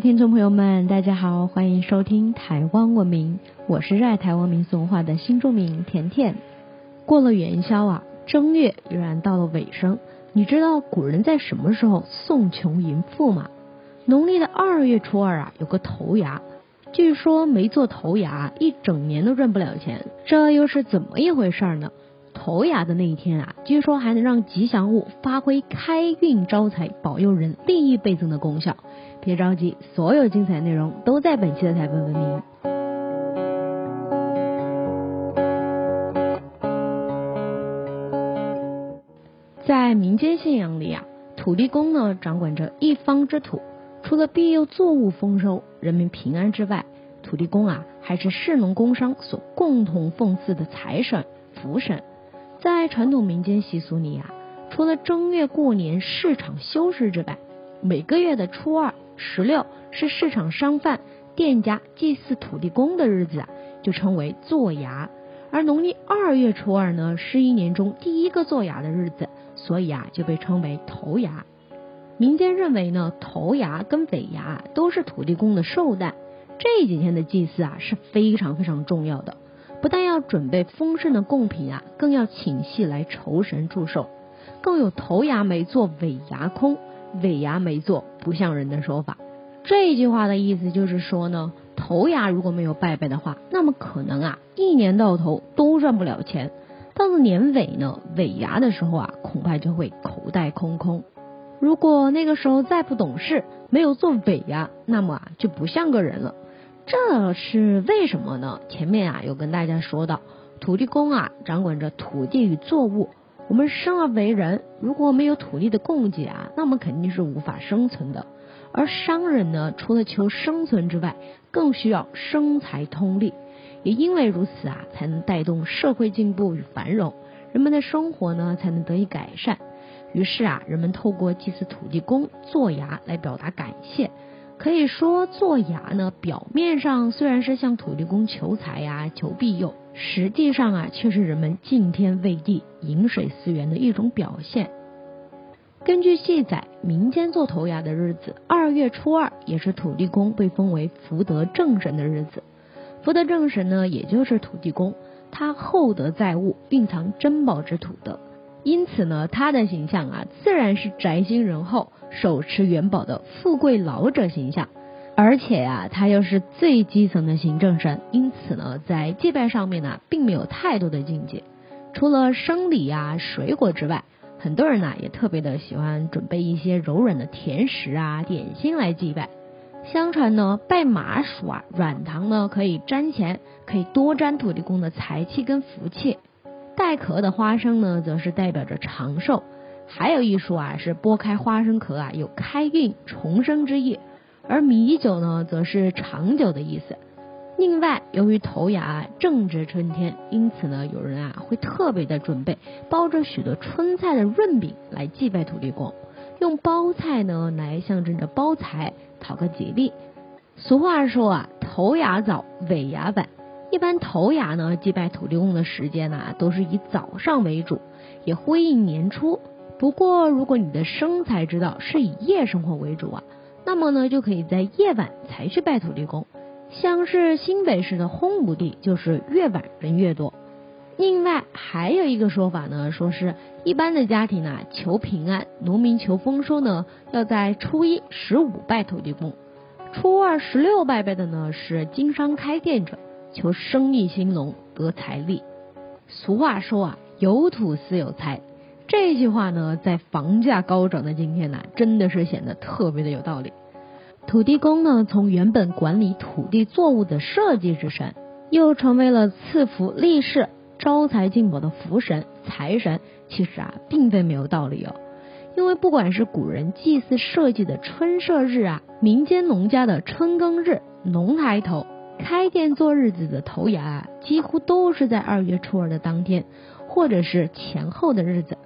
听众朋友们，大家好，欢迎收听台湾文明，我是热爱台湾民俗文化的新住民甜甜。过了元宵啊，正月依然到了尾声。你知道古人在什么时候送穷迎富吗？农历的二月初二啊，有个头牙，据说没做头牙，一整年都赚不了钱。这又是怎么一回事呢？头牙的那一天啊，据说还能让吉祥物发挥开运招财、保佑人利益倍增的功效。别着急，所有精彩内容都在本期的台湾文明。在民间信仰里啊，土地公呢掌管着一方之土，除了庇佑作物丰收、人民平安之外，土地公啊还是士农工商所共同奉祀的财神、福神。在传统民间习俗里啊，除了正月过年市场休市之外，每个月的初二。十六是市场商贩、店家祭祀土地公的日子啊，就称为做牙。而农历二月初二呢，是一年中第一个做牙的日子，所以啊，就被称为头牙。民间认为呢，头牙跟尾牙都是土地公的寿诞，这几天的祭祀啊是非常非常重要的。不但要准备丰盛的贡品啊，更要请戏来酬神祝寿，更有头牙没做尾牙空。尾牙没做不像人的说法，这句话的意思就是说呢，头牙如果没有拜拜的话，那么可能啊一年到头都赚不了钱，到了年尾呢，尾牙的时候啊，恐怕就会口袋空空。如果那个时候再不懂事，没有做尾牙，那么啊就不像个人了。这是为什么呢？前面啊有跟大家说到，土地公啊掌管着土地与作物。我们生而为人，如果没有土地的供给啊，那我们肯定是无法生存的。而商人呢，除了求生存之外，更需要生财通利。也因为如此啊，才能带动社会进步与繁荣，人们的生活呢才能得以改善。于是啊，人们透过祭祀土地公、做牙来表达感谢。可以说，做牙呢，表面上虽然是向土地公求财呀、求庇佑。实际上啊，却是人们敬天畏地、饮水思源的一种表现。根据记载，民间做头牙的日子，二月初二也是土地公被封为福德正神的日子。福德正神呢，也就是土地公，他厚德载物，蕴藏珍宝之土德，因此呢，他的形象啊，自然是宅心仁厚、手持元宝的富贵老者形象。而且呀，他又是最基层的行政神，因此呢，在祭拜上面呢，并没有太多的境界。除了生理呀、水果之外，很多人呢也特别的喜欢准备一些柔软的甜食啊、点心来祭拜。相传呢，拜麻薯啊、软糖呢可以沾钱，可以多沾土地公的财气跟福气。带壳的花生呢，则是代表着长寿。还有一说啊，是剥开花生壳啊，有开运重生之意。而米酒呢，则是长久的意思。另外，由于头牙正值春天，因此呢，有人啊会特别的准备包着许多春菜的润饼来祭拜土地公，用包菜呢来象征着包财，讨个吉利。俗话说啊，头牙早，尾牙晚。一般头牙呢祭拜土地公的时间呢，都是以早上为主，也呼应年初。不过，如果你的生财之道是以夜生活为主啊。那么呢，就可以在夜晚才去拜土地公。像是新北市的烘炉地，就是越晚人越多。另外还有一个说法呢，说是一般的家庭啊，求平安、农民求丰收呢，要在初一、十五拜土地公；初二、十六拜拜的呢，是经商开店者，求生意兴隆、得财利。俗话说啊，有土司有财。这句话呢，在房价高涨的今天呢，真的是显得特别的有道理。土地公呢，从原本管理土地作物的设计之神，又成为了赐福利市、招财进宝的福神、财神。其实啊，并非没有道理哦。因为不管是古人祭祀设计的春社日啊，民间农家的春耕日、农抬头、开店做日子的头牙啊，几乎都是在二月初二的当天，或者是前后的日子。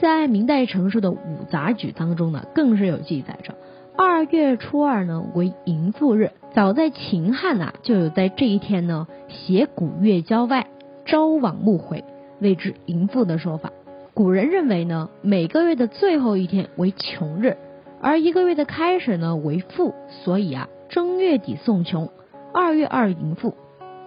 在明代成书的《五杂举》当中呢，更是有记载着二月初二呢为迎富日。早在秦汉呐，就有在这一天呢携古月郊外，朝往暮回，谓之迎富的说法。古人认为呢，每个月的最后一天为穷日，而一个月的开始呢为富，所以啊正月底送穷，二月二迎富。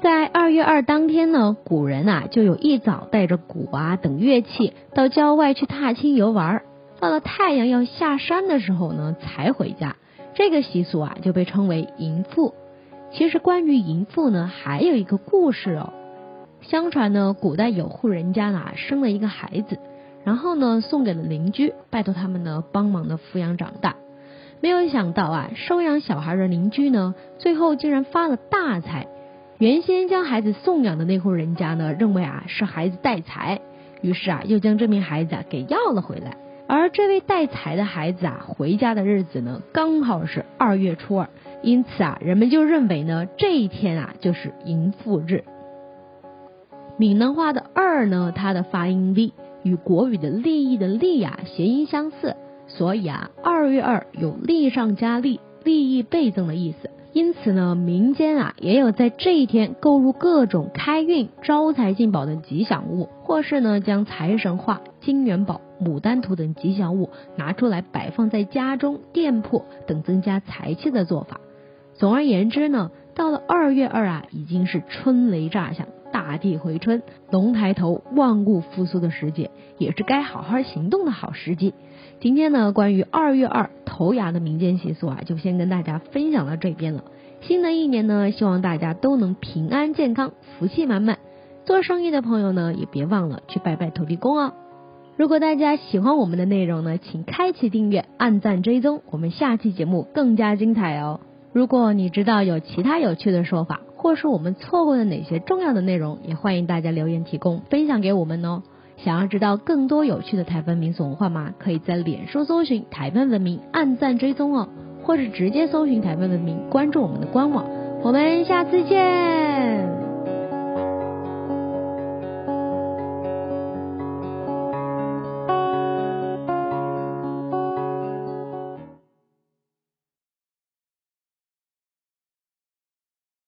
在二月二当天呢，古人啊就有一早带着鼓啊等乐器到郊外去踏青游玩，到了太阳要下山的时候呢才回家。这个习俗啊就被称为迎富。其实关于迎富呢还有一个故事哦。相传呢，古代有户人家呢生了一个孩子，然后呢送给了邻居，拜托他们呢帮忙的抚养长大。没有想到啊，收养小孩的邻居呢，最后竟然发了大财。原先将孩子送养的那户人家呢，认为啊是孩子带财，于是啊又将这名孩子啊给要了回来。而这位带财的孩子啊回家的日子呢，刚好是二月初二，因此啊人们就认为呢这一天啊就是迎富日。闽南话的“二”呢，它的发音“利”与国语的“利益”的“利”啊谐音相似，所以啊，二月二有利上加利、利益倍增的意思。因此呢，民间啊也有在这一天购入各种开运、招财进宝的吉祥物，或是呢将财神画、金元宝、牡丹图等吉祥物拿出来摆放在家中、店铺等增加财气的做法。总而言之呢，到了二月二啊，已经是春雷炸响。大地回春，龙抬头，万物复苏的时节，也是该好好行动的好时机。今天呢，关于二月二头牙的民间习俗啊，就先跟大家分享到这边了。新的一年呢，希望大家都能平安健康，福气满满。做生意的朋友呢，也别忘了去拜拜土地公哦。如果大家喜欢我们的内容呢，请开启订阅、按赞追踪，我们下期节目更加精彩哦。如果你知道有其他有趣的说法。或是我们错过的哪些重要的内容，也欢迎大家留言提供分享给我们哦。想要知道更多有趣的台湾民俗文化吗？可以在脸书搜寻台湾文明，按赞追踪哦，或是直接搜寻台湾文明，关注我们的官网。我们下次见。